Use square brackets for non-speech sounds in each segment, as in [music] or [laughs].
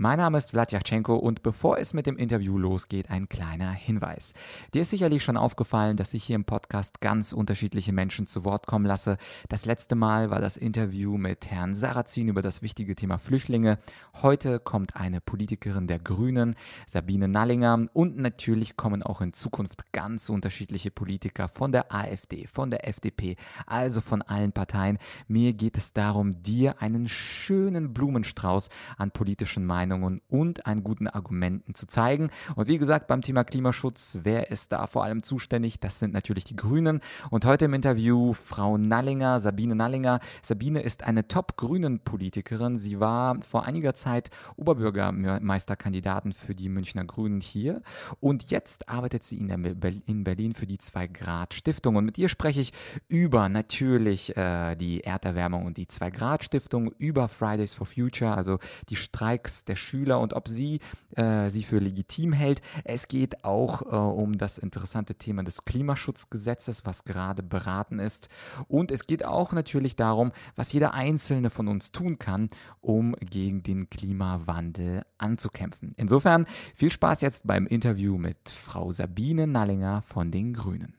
Mein Name ist Vladyachenko und bevor es mit dem Interview losgeht, ein kleiner Hinweis. Dir ist sicherlich schon aufgefallen, dass ich hier im Podcast ganz unterschiedliche Menschen zu Wort kommen lasse. Das letzte Mal war das Interview mit Herrn Sarrazin über das wichtige Thema Flüchtlinge. Heute kommt eine Politikerin der Grünen, Sabine Nallinger. Und natürlich kommen auch in Zukunft ganz unterschiedliche Politiker von der AfD, von der FDP, also von allen Parteien. Mir geht es darum, dir einen schönen Blumenstrauß an politischen Meinungen Meinungen und an guten Argumenten zu zeigen. Und wie gesagt, beim Thema Klimaschutz, wer ist da vor allem zuständig? Das sind natürlich die Grünen. Und heute im Interview Frau Nallinger, Sabine Nallinger. Sabine ist eine Top-Grünen-Politikerin. Sie war vor einiger Zeit Oberbürgermeisterkandidatin für die Münchner Grünen hier. Und jetzt arbeitet sie in, in Berlin für die Zwei-Grad-Stiftung. Und mit ihr spreche ich über natürlich äh, die Erderwärmung und die Zwei-Grad-Stiftung, über Fridays for Future, also die Streiks der Schüler und ob sie äh, sie für legitim hält. Es geht auch äh, um das interessante Thema des Klimaschutzgesetzes, was gerade beraten ist. Und es geht auch natürlich darum, was jeder Einzelne von uns tun kann, um gegen den Klimawandel anzukämpfen. Insofern viel Spaß jetzt beim Interview mit Frau Sabine Nallinger von den Grünen.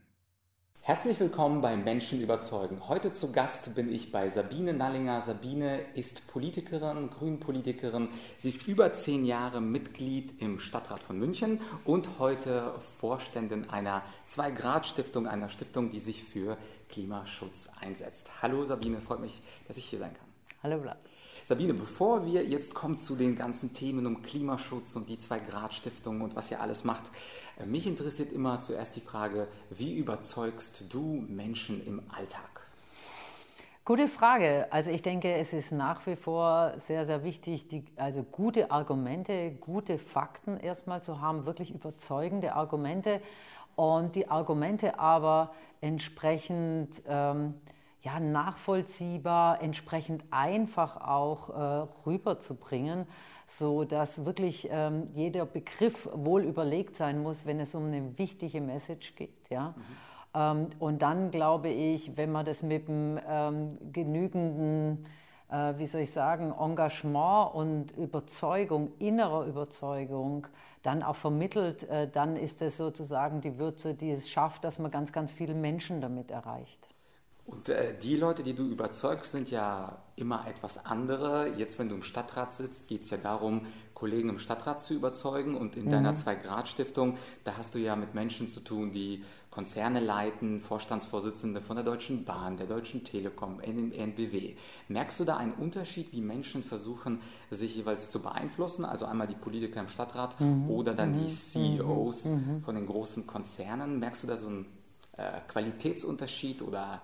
Herzlich willkommen bei Menschen überzeugen. Heute zu Gast bin ich bei Sabine Nallinger. Sabine ist Politikerin, Grünpolitikerin. Sie ist über zehn Jahre Mitglied im Stadtrat von München und heute Vorständin einer Zwei-Grad-Stiftung, einer Stiftung, die sich für Klimaschutz einsetzt. Hallo Sabine, freut mich, dass ich hier sein kann. Hallo Vlad. Sabine, bevor wir jetzt kommen zu den ganzen Themen um Klimaschutz und die Zwei-Grad-Stiftung und was ihr alles macht, äh, mich interessiert immer zuerst die Frage, wie überzeugst du Menschen im Alltag? Gute Frage. Also ich denke, es ist nach wie vor sehr, sehr wichtig, die, also gute Argumente, gute Fakten erstmal zu haben, wirklich überzeugende Argumente und die Argumente aber entsprechend ähm, ja, nachvollziehbar, entsprechend einfach auch äh, rüberzubringen, so dass wirklich ähm, jeder Begriff wohl überlegt sein muss, wenn es um eine wichtige Message geht. Ja? Mhm. Ähm, und dann glaube ich, wenn man das mit einem ähm, genügenden, äh, wie soll ich sagen, Engagement und Überzeugung, innerer Überzeugung, dann auch vermittelt, äh, dann ist das sozusagen die Würze, die es schafft, dass man ganz, ganz viele Menschen damit erreicht. Und äh, die Leute, die du überzeugst, sind ja immer etwas andere. Jetzt, wenn du im Stadtrat sitzt, geht es ja darum, Kollegen im Stadtrat zu überzeugen. Und in mhm. deiner Zwei-Grad-Stiftung, da hast du ja mit Menschen zu tun, die Konzerne leiten, Vorstandsvorsitzende von der Deutschen Bahn, der Deutschen Telekom, NBW. Merkst du da einen Unterschied, wie Menschen versuchen, sich jeweils zu beeinflussen? Also einmal die Politiker im Stadtrat mhm. oder dann mhm. die CEOs mhm. von den großen Konzernen. Merkst du da so einen äh, Qualitätsunterschied oder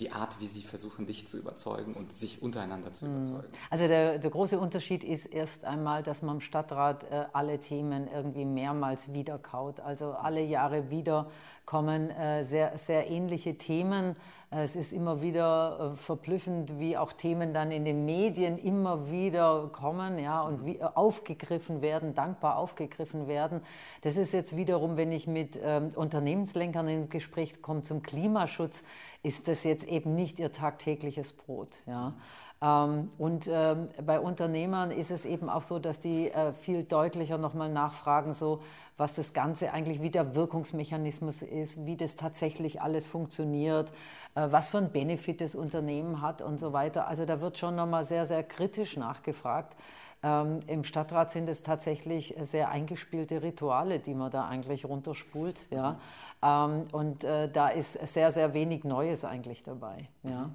die Art, wie sie versuchen, dich zu überzeugen und sich untereinander zu mhm. überzeugen. Also der, der große Unterschied ist erst einmal, dass man im Stadtrat äh, alle Themen irgendwie mehrmals wiederkaut. Also alle Jahre wieder kommen äh, sehr, sehr ähnliche Themen. Es ist immer wieder äh, verblüffend, wie auch Themen dann in den Medien immer wieder kommen ja, und wie, äh, aufgegriffen werden, dankbar aufgegriffen werden. Das ist jetzt wiederum, wenn ich mit ähm, Unternehmenslenkern in Gespräch komme zum Klimaschutz, ist das jetzt eben nicht ihr tagtägliches Brot. Ja. Ähm, und ähm, bei Unternehmern ist es eben auch so, dass die äh, viel deutlicher nochmal nachfragen, so was das Ganze eigentlich, wie der Wirkungsmechanismus ist, wie das tatsächlich alles funktioniert, äh, was für ein Benefit das Unternehmen hat und so weiter. Also da wird schon nochmal sehr, sehr kritisch nachgefragt. Ähm, Im Stadtrat sind es tatsächlich sehr eingespielte Rituale, die man da eigentlich runterspult. Ja? Ähm, und äh, da ist sehr, sehr wenig Neues eigentlich dabei. Ja?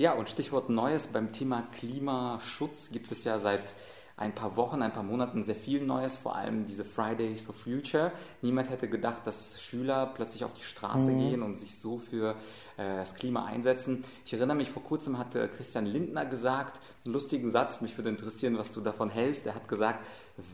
Ja, und Stichwort Neues beim Thema Klimaschutz gibt es ja seit ein paar Wochen, ein paar Monaten sehr viel Neues, vor allem diese Fridays for Future. Niemand hätte gedacht, dass Schüler plötzlich auf die Straße mhm. gehen und sich so für äh, das Klima einsetzen. Ich erinnere mich, vor kurzem hatte Christian Lindner gesagt, einen lustigen Satz, mich würde interessieren, was du davon hältst. Er hat gesagt,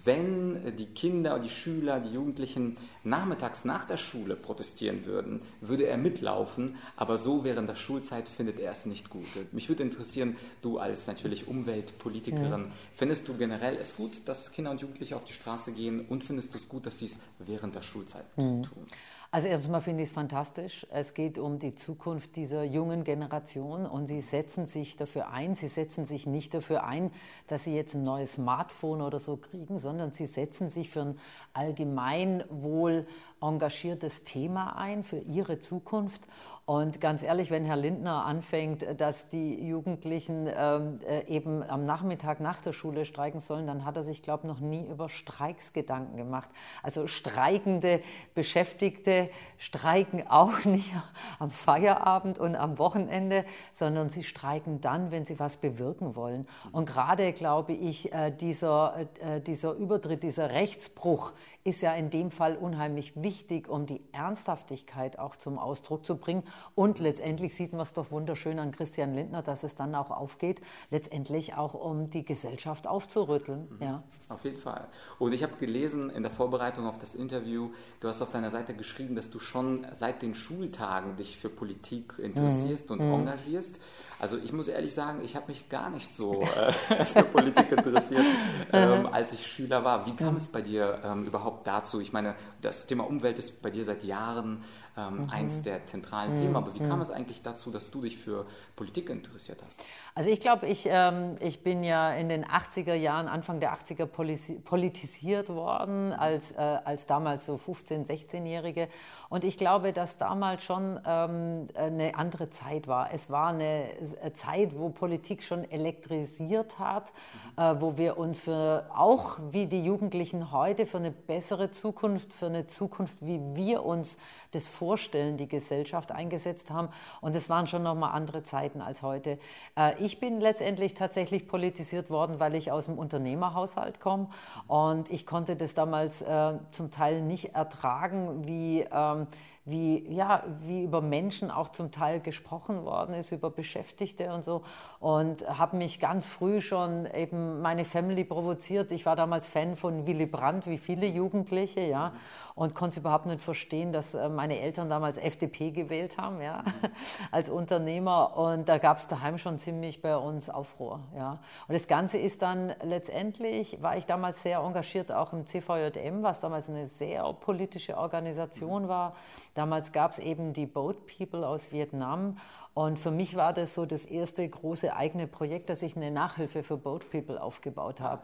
wenn die Kinder, die Schüler, die Jugendlichen nachmittags nach der Schule protestieren würden, würde er mitlaufen, aber so während der Schulzeit findet er es nicht gut. Mich würde interessieren, du als natürlich Umweltpolitikerin, ja. findest du generell es gut, dass Kinder und Jugendliche auf die Straße gehen und findest du es gut, dass sie es während der Schulzeit mhm. tun? Also erstmal finde ich es fantastisch. Es geht um die Zukunft dieser jungen Generation und sie setzen sich dafür ein. Sie setzen sich nicht dafür ein, dass sie jetzt ein neues Smartphone oder so kriegen, sondern sie setzen sich für ein allgemeinwohl engagiertes Thema ein, für ihre Zukunft. Und ganz ehrlich, wenn Herr Lindner anfängt, dass die Jugendlichen ähm, äh, eben am Nachmittag nach der Schule streiken sollen, dann hat er sich, glaube ich, noch nie über Streiks Gedanken gemacht. Also streikende Beschäftigte streiken auch [laughs] nicht am Feierabend und am Wochenende, sondern sie streiken dann, wenn sie was bewirken wollen. Und gerade, glaube ich, äh, dieser, äh, dieser Übertritt, dieser Rechtsbruch ist ja in dem Fall unheimlich wichtig, um die Ernsthaftigkeit auch zum Ausdruck zu bringen. Und letztendlich sieht man es doch wunderschön an Christian Lindner, dass es dann auch aufgeht, letztendlich auch um die Gesellschaft aufzurütteln. Mhm. Ja. Auf jeden Fall. Und ich habe gelesen in der Vorbereitung auf das Interview, du hast auf deiner Seite geschrieben, dass du schon seit den Schultagen dich für Politik interessierst mhm. und mhm. engagierst. Also ich muss ehrlich sagen, ich habe mich gar nicht so äh, [laughs] für Politik interessiert, [laughs] ähm, als ich Schüler war. Wie kam mhm. es bei dir ähm, überhaupt dazu? Ich meine, das Thema Umwelt ist bei dir seit Jahren ähm, mhm. eins der zentralen mhm. Themen. Aber wie kam mhm. es eigentlich dazu, dass du dich für Politik interessiert hast? Also ich glaube, ich, ähm, ich bin ja in den 80er Jahren, Anfang der 80er politisiert worden, als, äh, als damals so 15-, 16-Jährige. Und ich glaube, dass damals schon ähm, eine andere Zeit war. Es war eine Zeit, wo Politik schon elektrisiert hat, mhm. äh, wo wir uns für, auch wie die Jugendlichen heute, für eine bessere Zukunft, für eine Zukunft, wie wir uns das vorstellen, die Gesellschaft eingesetzt haben. Und es waren schon nochmal andere Zeiten als heute. Äh, ich bin letztendlich tatsächlich politisiert worden, weil ich aus dem Unternehmerhaushalt komme. Und ich konnte das damals äh, zum Teil nicht ertragen, wie ähm, wie, ja, wie über Menschen auch zum Teil gesprochen worden ist, über Beschäftigte und so. Und habe mich ganz früh schon eben meine Family provoziert. Ich war damals Fan von Willy Brandt, wie viele Jugendliche, ja, und konnte überhaupt nicht verstehen, dass äh, meine Eltern damals FDP gewählt haben, ja, [laughs] als Unternehmer. Und da gab es daheim schon ziemlich bei uns Aufruhr, ja. Und das Ganze ist dann letztendlich, war ich damals sehr engagiert auch im CVJM, was damals eine sehr politische Organisation war Damals gab es eben die Boat People aus Vietnam. Und für mich war das so das erste große eigene Projekt, dass ich eine Nachhilfe für Boat People aufgebaut habe.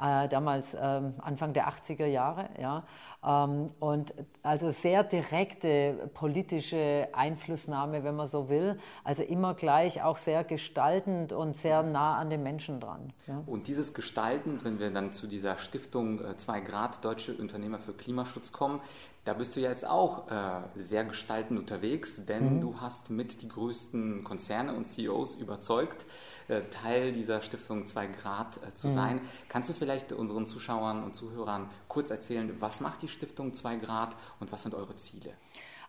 Äh, damals ähm, Anfang der 80er Jahre. Ja. Ähm, und also sehr direkte politische Einflussnahme, wenn man so will. Also immer gleich auch sehr gestaltend und sehr nah an den Menschen dran. Ja. Und dieses Gestaltend, wenn wir dann zu dieser Stiftung 2 äh, Grad Deutsche Unternehmer für Klimaschutz kommen, da bist du ja jetzt auch äh, sehr gestaltend unterwegs, denn mhm. du hast mit die größten Konzerne und CEOs überzeugt, äh, Teil dieser Stiftung 2 Grad äh, zu mhm. sein. Kannst du vielleicht unseren Zuschauern und Zuhörern kurz erzählen, was macht die Stiftung 2 Grad und was sind eure Ziele?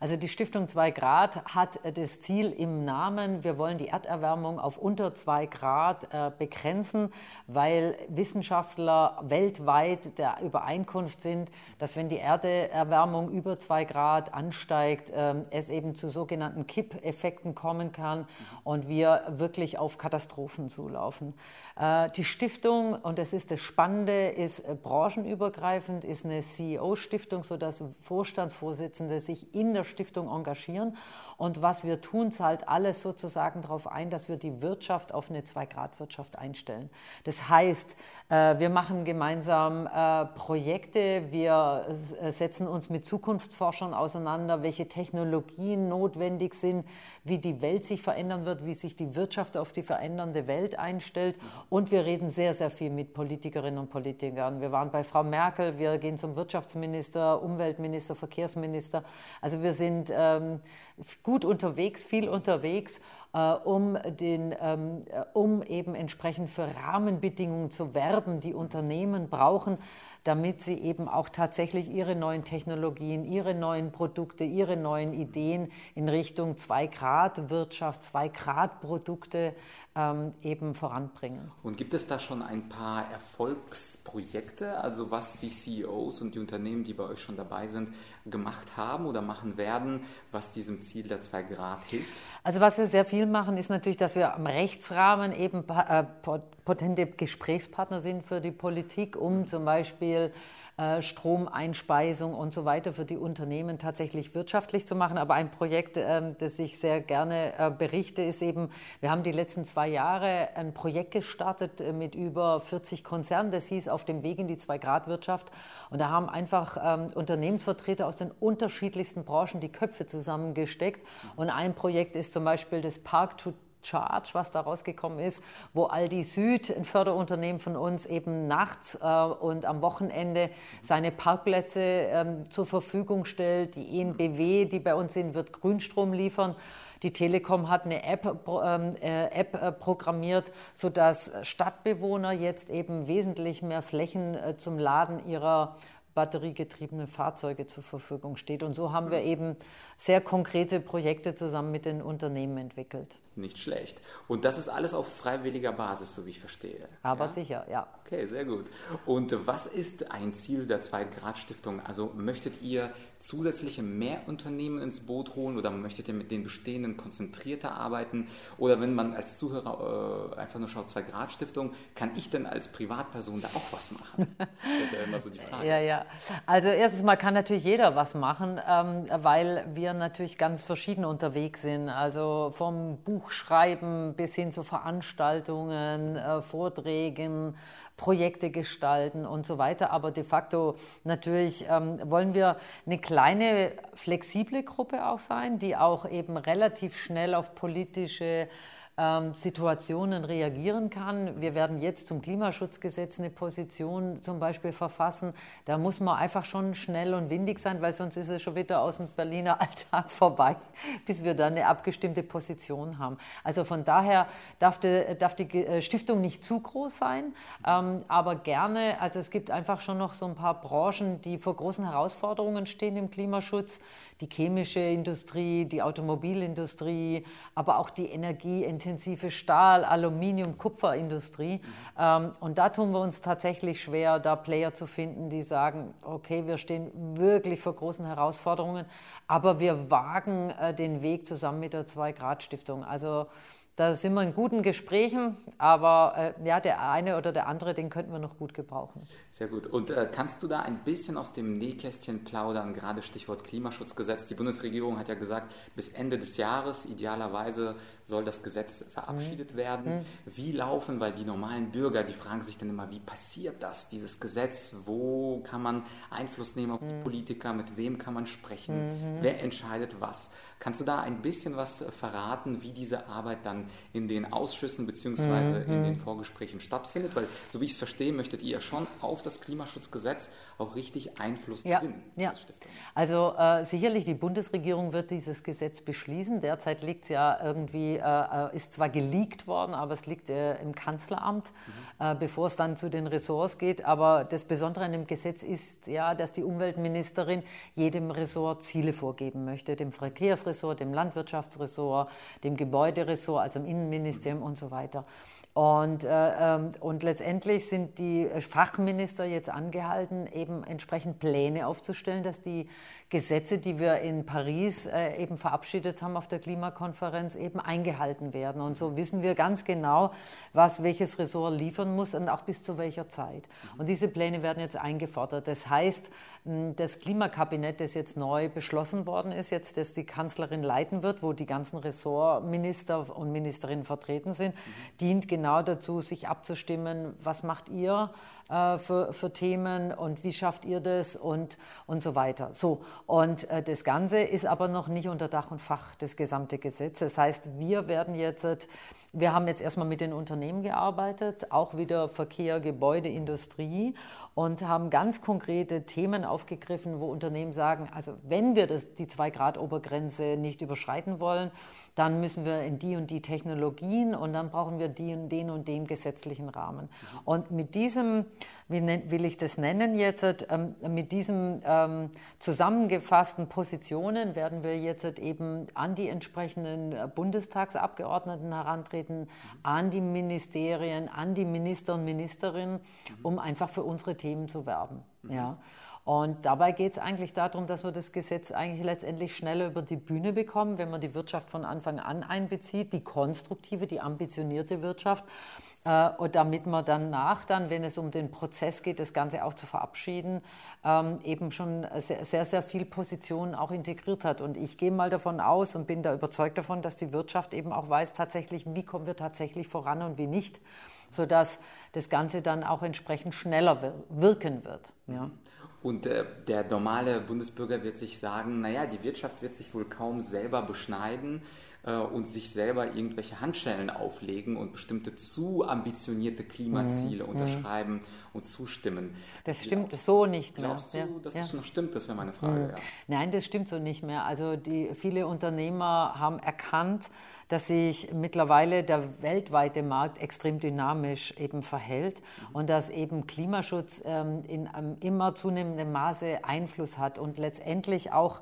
Also die Stiftung 2 Grad hat das Ziel im Namen, wir wollen die Erderwärmung auf unter 2 Grad äh, begrenzen, weil Wissenschaftler weltweit der Übereinkunft sind, dass wenn die Erderwärmung über 2 Grad ansteigt, äh, es eben zu sogenannten Kippeffekten kommen kann und wir wirklich auf Katastrophen zulaufen. Äh, die Stiftung, und das ist das Spannende, ist äh, branchenübergreifend, ist eine CEO-Stiftung, sodass Vorstandsvorsitzende sich in der Stiftung engagieren. Und was wir tun, zahlt alles sozusagen darauf ein, dass wir die Wirtschaft auf eine Zwei-Grad-Wirtschaft einstellen. Das heißt, äh, wir machen gemeinsam äh, Projekte, wir äh, setzen uns mit Zukunftsforschern auseinander, welche Technologien notwendig sind, wie die Welt sich verändern wird, wie sich die Wirtschaft auf die verändernde Welt einstellt. Und wir reden sehr, sehr viel mit Politikerinnen und Politikern. Wir waren bei Frau Merkel, wir gehen zum Wirtschaftsminister, Umweltminister, Verkehrsminister. Also wir sind ähm, gut unterwegs, viel unterwegs, äh, um, den, ähm, äh, um eben entsprechend für Rahmenbedingungen zu werben, die Unternehmen brauchen, damit sie eben auch tatsächlich ihre neuen Technologien, ihre neuen Produkte, ihre neuen Ideen in Richtung Zwei-Grad-Wirtschaft, Zwei-Grad-Produkte ähm, eben voranbringen. Und gibt es da schon ein paar Erfolgsprojekte, also was die CEOs und die Unternehmen, die bei euch schon dabei sind, gemacht haben oder machen werden, was diesem Ziel der zwei Grad hilft? Also was wir sehr viel machen, ist natürlich, dass wir am Rechtsrahmen eben äh, potente Gesprächspartner sind für die Politik, um zum Beispiel Stromeinspeisung und so weiter für die Unternehmen tatsächlich wirtschaftlich zu machen. Aber ein Projekt, ähm, das ich sehr gerne äh, berichte, ist eben, wir haben die letzten zwei Jahre ein Projekt gestartet äh, mit über 40 Konzernen. Das hieß auf dem Weg in die Zwei-Grad-Wirtschaft. Und da haben einfach ähm, Unternehmensvertreter aus den unterschiedlichsten Branchen die Köpfe zusammengesteckt. Und ein Projekt ist zum Beispiel das Park to Charge, was da rausgekommen ist, wo Aldi Süd, ein Förderunternehmen von uns, eben nachts äh, und am Wochenende seine Parkplätze ähm, zur Verfügung stellt. Die ENBW, die bei uns sind, wird Grünstrom liefern. Die Telekom hat eine App, ähm, äh, App äh, programmiert, sodass Stadtbewohner jetzt eben wesentlich mehr Flächen äh, zum Laden ihrer batteriegetriebenen Fahrzeuge zur Verfügung steht. Und so haben wir eben sehr konkrete Projekte zusammen mit den Unternehmen entwickelt. Nicht schlecht. Und das ist alles auf freiwilliger Basis, so wie ich verstehe. Aber ja? sicher, ja. Okay, sehr gut. Und was ist ein Ziel der Zweitgrad-Stiftung? Also möchtet ihr zusätzliche Mehrunternehmen ins Boot holen oder möchtet ihr mit den bestehenden konzentrierter arbeiten? Oder wenn man als Zuhörer äh, einfach nur schaut, Zwei-Grad-Stiftung, kann ich denn als Privatperson da auch was machen? [laughs] Das ist ja immer so die Frage. ja, ja. Also erstens mal kann natürlich jeder was machen, ähm, weil wir natürlich ganz verschieden unterwegs sind. Also vom Buchschreiben bis hin zu Veranstaltungen, äh, Vorträgen, Projekte gestalten und so weiter. Aber de facto natürlich ähm, wollen wir eine kleine, flexible Gruppe auch sein, die auch eben relativ schnell auf politische ähm, Situationen reagieren kann. Wir werden jetzt zum Klimaschutzgesetz eine Position zum Beispiel verfassen. Da muss man einfach schon schnell und windig sein, weil sonst ist es schon wieder aus dem Berliner [laughs] Alltag vorbei, bis wir dann eine abgestimmte Position haben. Also von daher darf die, darf die äh, Stiftung nicht zu groß sein, ähm, aber gerne, also es gibt einfach schon noch so ein paar Branchen, die vor großen Herausforderungen stehen im Klimaschutz die chemische Industrie, die Automobilindustrie, aber auch die energieintensive Stahl-, Aluminium-, Kupferindustrie. Mhm. Und da tun wir uns tatsächlich schwer, da Player zu finden, die sagen, okay, wir stehen wirklich vor großen Herausforderungen, aber wir wagen äh, den Weg zusammen mit der Zwei-Grad-Stiftung. Also da sind wir in guten Gesprächen, aber äh, ja, der eine oder der andere, den könnten wir noch gut gebrauchen. Sehr gut. Und äh, kannst du da ein bisschen aus dem Nähkästchen plaudern, gerade Stichwort Klimaschutzgesetz? Die Bundesregierung hat ja gesagt, bis Ende des Jahres idealerweise soll das Gesetz verabschiedet mhm. werden. Mhm. Wie laufen, weil die normalen Bürger, die fragen sich dann immer, wie passiert das, dieses Gesetz? Wo kann man Einfluss nehmen auf die mhm. Politiker? Mit wem kann man sprechen? Mhm. Wer entscheidet was? Kannst du da ein bisschen was verraten, wie diese Arbeit dann in den Ausschüssen bzw. in mhm. den Vorgesprächen stattfindet? Weil, so wie ich es verstehe, möchtet ihr ja schon auf das Klimaschutzgesetz auch richtig Einfluss ja, gewinnen. Ja. Also äh, sicherlich, die Bundesregierung wird dieses Gesetz beschließen. Derzeit liegt es ja irgendwie, äh, äh, ist zwar geleakt worden, aber es liegt äh, im Kanzleramt, mhm. Äh, bevor es dann zu den Ressorts geht. Aber das Besondere an dem Gesetz ist ja, dass die Umweltministerin jedem Ressort Ziele vorgeben möchte, dem Verkehrsressort Verkehrsressort, dem Landwirtschaftsressort, dem Gebäuderessort, also im Innenministerium und so weiter. Und, äh, ähm, und letztendlich sind die Fachminister jetzt angehalten, eben entsprechend Pläne aufzustellen, dass die Gesetze, die wir in Paris äh, eben verabschiedet haben auf der Klimakonferenz, eben eingehalten werden. Und so wissen wir ganz genau, was welches Ressort liefern muss und auch bis zu welcher Zeit. Und diese Pläne werden jetzt eingefordert. Das heißt, das Klimakabinett, das jetzt neu beschlossen worden ist, jetzt das die Kanzlerin leiten wird, wo die ganzen Ressortminister und Ministerinnen vertreten sind, mhm. dient genau dazu, sich abzustimmen, was macht ihr äh, für, für Themen und wie schafft ihr das und, und so weiter. So, und äh, das Ganze ist aber noch nicht unter Dach und Fach, das gesamte Gesetz. Das heißt, wir werden jetzt, wir haben jetzt erstmal mit den Unternehmen gearbeitet, auch wieder Verkehr, Gebäude, Industrie und haben ganz konkrete Themen aufgegriffen, wo Unternehmen sagen, also wenn wir das, die 2-Grad-Obergrenze nicht überschreiten wollen, dann müssen wir in die und die Technologien und dann brauchen wir die und den und den gesetzlichen Rahmen. Und mit diesem, wie will ich das nennen jetzt, ähm, mit diesen ähm, zusammengefassten Positionen werden wir jetzt eben an die entsprechenden Bundestagsabgeordneten herantreten, an die Ministerien, an die Minister und Ministerinnen, um einfach für unsere Themen zu werben. Ja. Und dabei geht es eigentlich darum, dass wir das Gesetz eigentlich letztendlich schneller über die Bühne bekommen, wenn man die Wirtschaft von Anfang an einbezieht, die konstruktive, die ambitionierte Wirtschaft äh, und damit man danach dann, wenn es um den Prozess geht, das Ganze auch zu verabschieden, ähm, eben schon sehr, sehr, sehr viel Positionen auch integriert hat. Und ich gehe mal davon aus und bin da überzeugt davon, dass die Wirtschaft eben auch weiß tatsächlich, wie kommen wir tatsächlich voran und wie nicht, sodass das Ganze dann auch entsprechend schneller wirken wird. Ja. Und äh, der normale Bundesbürger wird sich sagen, naja, die Wirtschaft wird sich wohl kaum selber beschneiden äh, und sich selber irgendwelche Handschellen auflegen und bestimmte zu ambitionierte Klimaziele mhm. unterschreiben und zustimmen. Das stimmt Glaub, so nicht mehr. Glaubst du, ja. dass ja. das noch stimmt? Das wäre meine Frage. Mhm. Ja. Nein, das stimmt so nicht mehr. Also die, viele Unternehmer haben erkannt, dass sich mittlerweile der weltweite Markt extrem dynamisch eben verhält mhm. und dass eben Klimaschutz ähm, in einem immer zunehmendem Maße Einfluss hat und letztendlich auch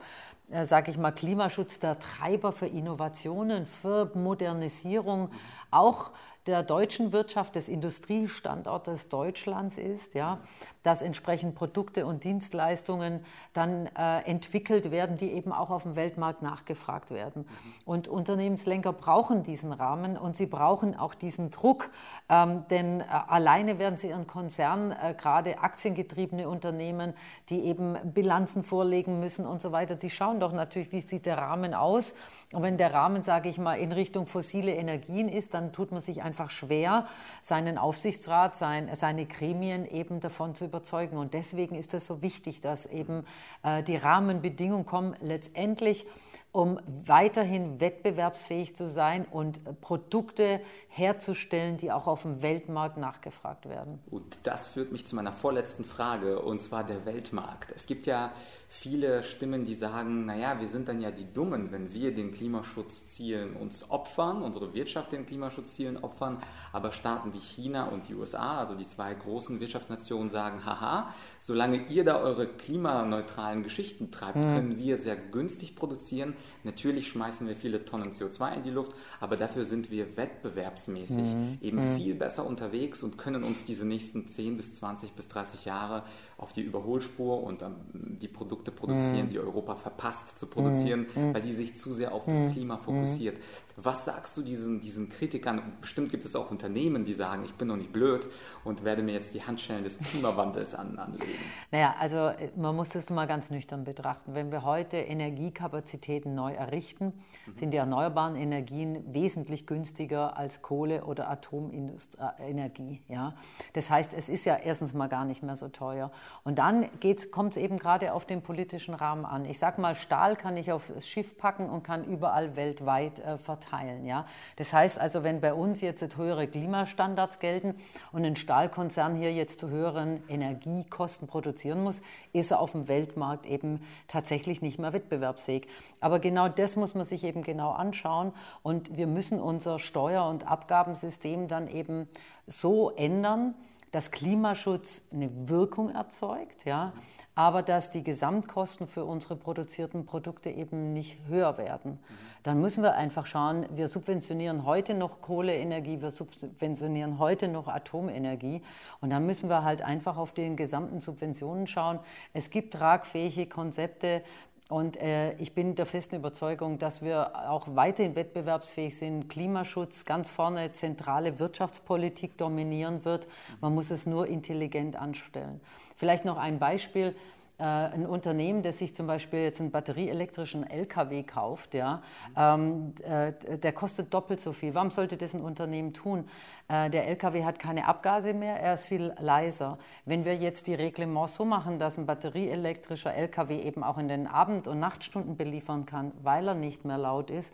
äh, sage ich mal, Klimaschutz der Treiber für Innovationen, für Modernisierung, auch der deutschen Wirtschaft, des Industriestandortes Deutschlands ist, ja, dass entsprechend Produkte und Dienstleistungen dann äh, entwickelt werden, die eben auch auf dem Weltmarkt nachgefragt werden. Und Unternehmenslenker brauchen diesen Rahmen und sie brauchen auch diesen Druck, ähm, denn äh, alleine werden sie ihren Konzern, äh, gerade aktiengetriebene Unternehmen, die eben Bilanzen vorlegen müssen und so weiter, die schauen doch natürlich, wie sieht der Rahmen aus und wenn der Rahmen, sage ich mal, in Richtung fossile Energien ist, dann tut man sich einfach schwer, seinen Aufsichtsrat, sein, seine Gremien eben davon zu überzeugen. Und deswegen ist es so wichtig, dass eben äh, die Rahmenbedingungen kommen, letztendlich um weiterhin wettbewerbsfähig zu sein und Produkte herzustellen, die auch auf dem Weltmarkt nachgefragt werden. Und das führt mich zu meiner vorletzten Frage, und zwar der Weltmarkt. Es gibt ja viele Stimmen, die sagen, naja, wir sind dann ja die Dummen, wenn wir den Klimaschutzzielen uns opfern, unsere Wirtschaft den Klimaschutzzielen opfern, aber Staaten wie China und die USA, also die zwei großen Wirtschaftsnationen, sagen, haha, solange ihr da eure klimaneutralen Geschichten treibt, mhm. können wir sehr günstig produzieren. Natürlich schmeißen wir viele Tonnen CO2 in die Luft, aber dafür sind wir wettbewerbsmäßig mhm. eben mhm. viel besser unterwegs und können uns diese nächsten 10 bis 20 bis 30 Jahre auf die Überholspur und ähm, die Produkte produzieren, mhm. die Europa verpasst zu produzieren, mhm. Mhm. weil die sich zu sehr auf das Klima fokussiert. Was sagst du diesen, diesen Kritikern? Bestimmt gibt es auch Unternehmen, die sagen, ich bin noch nicht blöd und werde mir jetzt die Handschellen des Klimawandels an, anlegen. Naja, also man muss das mal ganz nüchtern betrachten. Wenn wir heute Energiekapazitäten neu errichten, sind die erneuerbaren Energien wesentlich günstiger als Kohle- oder Atomenergie. Ja? Das heißt, es ist ja erstens mal gar nicht mehr so teuer. Und dann kommt es eben gerade auf den politischen Rahmen an. Ich sage mal, Stahl kann ich aufs Schiff packen und kann überall weltweit äh, verteilen. Ja? Das heißt also, wenn bei uns jetzt höhere Klimastandards gelten und ein Stahlkonzern hier jetzt zu höheren Energiekosten produzieren muss, ist er auf dem Weltmarkt eben tatsächlich nicht mehr wettbewerbsfähig. Aber genau das muss man sich eben genau anschauen und wir müssen unser Steuer- und Abgabensystem dann eben so ändern, dass Klimaschutz eine Wirkung erzeugt, ja, aber dass die Gesamtkosten für unsere produzierten Produkte eben nicht höher werden. Dann müssen wir einfach schauen, wir subventionieren heute noch Kohleenergie, wir subventionieren heute noch Atomenergie und dann müssen wir halt einfach auf den gesamten Subventionen schauen. Es gibt tragfähige Konzepte, und äh, ich bin der festen Überzeugung, dass wir auch weiterhin wettbewerbsfähig sind. Klimaschutz ganz vorne, zentrale Wirtschaftspolitik dominieren wird. Man muss es nur intelligent anstellen. Vielleicht noch ein Beispiel. Äh, ein Unternehmen, das sich zum Beispiel jetzt einen batterieelektrischen LKW kauft, ja, ähm, äh, der kostet doppelt so viel. Warum sollte das ein Unternehmen tun? Äh, der LKW hat keine Abgase mehr, er ist viel leiser. Wenn wir jetzt die Reglements so machen, dass ein batterieelektrischer LKW eben auch in den Abend- und Nachtstunden beliefern kann, weil er nicht mehr laut ist,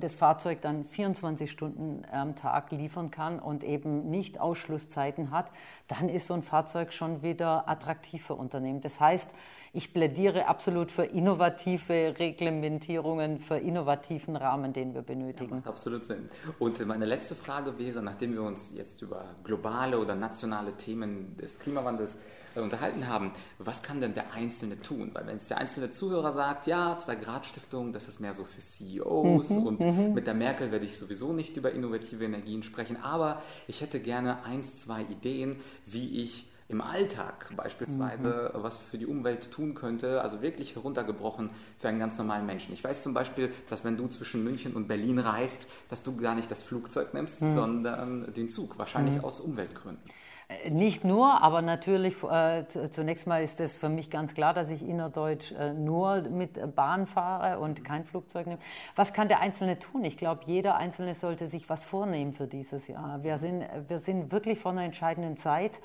das Fahrzeug dann 24 Stunden am Tag liefern kann und eben nicht Ausschlusszeiten hat, dann ist so ein Fahrzeug schon wieder attraktiv für Unternehmen. Das heißt, ich plädiere absolut für innovative Reglementierungen, für innovativen Rahmen, den wir benötigen. Ja, macht absolut Sinn. Und meine letzte Frage wäre, nachdem wir uns jetzt über globale oder nationale Themen des Klimawandels äh, unterhalten haben, was kann denn der Einzelne tun? Weil wenn es der einzelne Zuhörer sagt, ja, Zwei-Grad-Stiftung, das ist mehr so für CEOs mhm, und mhm. mit der Merkel werde ich sowieso nicht über innovative Energien sprechen, aber ich hätte gerne eins, zwei Ideen, wie ich im Alltag beispielsweise mhm. was für die Umwelt tun könnte, also wirklich heruntergebrochen für einen ganz normalen Menschen. Ich weiß zum Beispiel, dass wenn du zwischen München und Berlin reist, dass du gar nicht das Flugzeug nimmst, mhm. sondern den Zug, wahrscheinlich mhm. aus Umweltgründen. Äh, nicht nur, aber natürlich, äh, zunächst mal ist es für mich ganz klar, dass ich innerdeutsch äh, nur mit Bahn fahre und kein Flugzeug nehme. Was kann der Einzelne tun? Ich glaube, jeder Einzelne sollte sich was vornehmen für dieses Jahr. Wir sind, wir sind wirklich vor einer entscheidenden Zeit.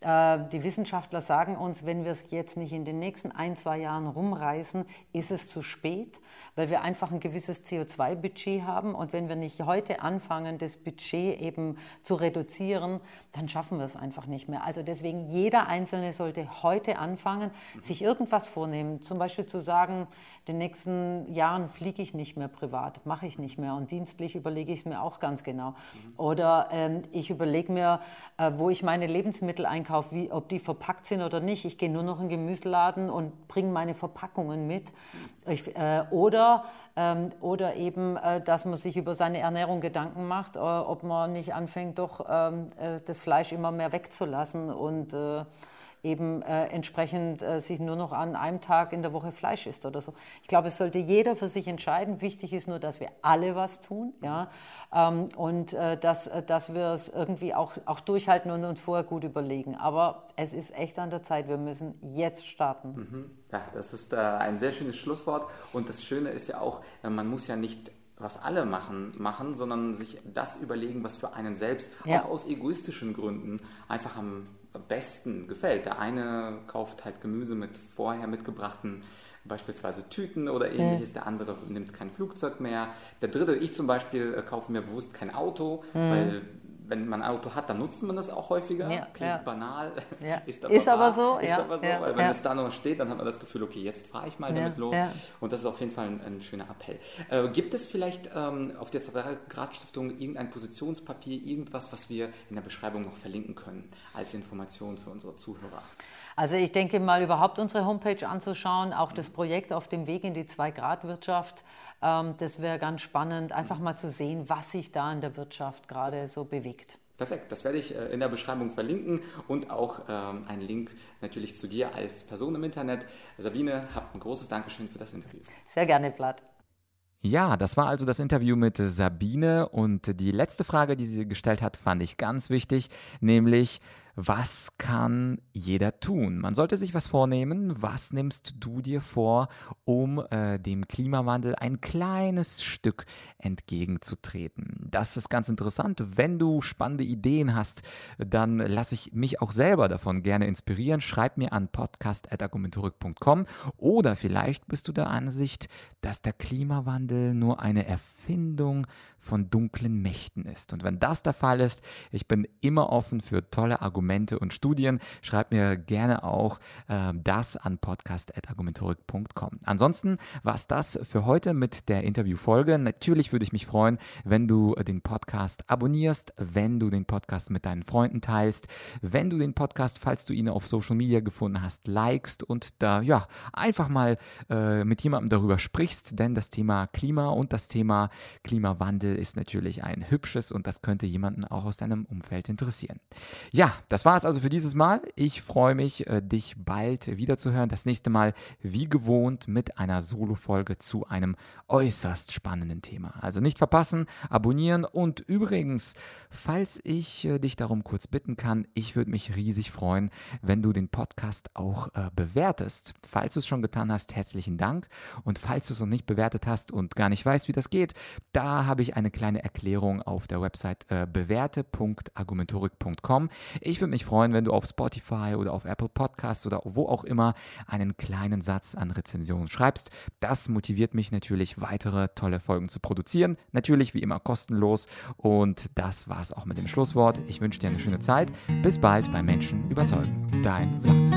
Äh, die Wissenschaftler sagen uns, wenn wir es jetzt nicht in den nächsten ein, zwei Jahren rumreißen, ist es zu spät, weil wir einfach ein gewisses CO2-Budget haben. Und wenn wir nicht heute anfangen, das Budget eben zu reduzieren, dann schaffen wir es einfach nicht mehr. Also deswegen, jeder Einzelne sollte heute anfangen, sich irgendwas vornehmen. Zum Beispiel zu sagen, den nächsten Jahren fliege ich nicht mehr privat, mache ich nicht mehr. Und dienstlich überlege ich es mir auch ganz genau. Oder ähm, ich überlege mir, äh, wo ich meine Lebensmittel einkaufe einkaufe, wie, ob die verpackt sind oder nicht. Ich gehe nur noch in den Gemüseladen und bringe meine Verpackungen mit. Ich, äh, oder, ähm, oder eben, äh, dass man sich über seine Ernährung Gedanken macht, äh, ob man nicht anfängt, doch ähm, äh, das Fleisch immer mehr wegzulassen und äh, eben äh, entsprechend äh, sich nur noch an einem Tag in der Woche Fleisch isst oder so. Ich glaube, es sollte jeder für sich entscheiden. Wichtig ist nur, dass wir alle was tun, ja, ähm, und äh, dass, äh, dass wir es irgendwie auch, auch durchhalten und uns vorher gut überlegen. Aber es ist echt an der Zeit. Wir müssen jetzt starten. Mhm. Ja, das ist äh, ein sehr schönes Schlusswort. Und das Schöne ist ja auch, äh, man muss ja nicht was alle machen, machen, sondern sich das überlegen, was für einen selbst, ja. auch aus egoistischen Gründen, einfach am besten gefällt. Der eine kauft halt Gemüse mit vorher mitgebrachten beispielsweise Tüten oder ähnliches, mhm. der andere nimmt kein Flugzeug mehr. Der dritte, ich zum Beispiel, äh, kaufe mir bewusst kein Auto, mhm. weil wenn man ein Auto hat, dann nutzt man das auch häufiger. Ja, Klingt ja. banal, [laughs] ja. ist, aber, ist aber, so. Ist aber so, weil wenn es da noch steht, dann hat man das Gefühl, okay, jetzt fahre ich mal damit los. Und das ist auf jeden Fall ein, ein schöner Appell. Äh, gibt es vielleicht ähm, auf der Gradsstiftung irgendein Positionspapier, irgendwas, was wir in der Beschreibung noch verlinken können, als Information für unsere Zuhörer? Also ich denke mal, überhaupt unsere Homepage anzuschauen, auch das Projekt auf dem Weg in die Zwei-Grad-Wirtschaft, ähm, das wäre ganz spannend, einfach mal zu sehen, was sich da in der Wirtschaft gerade so bewegt. Perfekt, das werde ich äh, in der Beschreibung verlinken und auch ähm, einen Link natürlich zu dir als Person im Internet. Sabine, habt ein großes Dankeschön für das Interview. Sehr gerne, Vlad. Ja, das war also das Interview mit Sabine und die letzte Frage, die sie gestellt hat, fand ich ganz wichtig, nämlich was kann jeder tun? Man sollte sich was vornehmen. Was nimmst du dir vor, um äh, dem Klimawandel ein kleines Stück entgegenzutreten? Das ist ganz interessant. Wenn du spannende Ideen hast, dann lasse ich mich auch selber davon gerne inspirieren. Schreib mir an podcast.argumentorik.com oder vielleicht bist du der Ansicht, dass der Klimawandel nur eine Erfindung von dunklen Mächten ist. Und wenn das der Fall ist, ich bin immer offen für tolle Argumente und Studien. Schreib mir gerne auch äh, das an podcast.argumentorik.com. Ansonsten war es das für heute mit der Interviewfolge. Natürlich würde ich mich freuen, wenn du den Podcast abonnierst, wenn du den Podcast mit deinen Freunden teilst, wenn du den Podcast, falls du ihn auf Social Media gefunden hast, likest und da ja einfach mal äh, mit jemandem darüber sprichst, denn das Thema Klima und das Thema Klimawandel ist natürlich ein hübsches und das könnte jemanden auch aus deinem Umfeld interessieren. Ja, das war es also für dieses Mal. Ich freue mich, äh, dich bald wiederzuhören. Das nächste Mal wie gewohnt mit einer Solo-Folge zu einem äußerst spannenden Thema. Also nicht verpassen, abonnieren und übrigens, falls ich äh, dich darum kurz bitten kann, ich würde mich riesig freuen, wenn du den Podcast auch äh, bewertest. Falls du es schon getan hast, herzlichen Dank. Und falls du es noch nicht bewertet hast und gar nicht weißt, wie das geht, da habe ich eine kleine Erklärung auf der Website äh, bewährte.argumentorik.com. Ich würde mich freuen, wenn du auf Spotify oder auf Apple Podcasts oder wo auch immer einen kleinen Satz an Rezensionen schreibst. Das motiviert mich natürlich, weitere tolle Folgen zu produzieren. Natürlich wie immer kostenlos. Und das war es auch mit dem Schlusswort. Ich wünsche dir eine schöne Zeit. Bis bald bei Menschen überzeugen. Dein Vlad.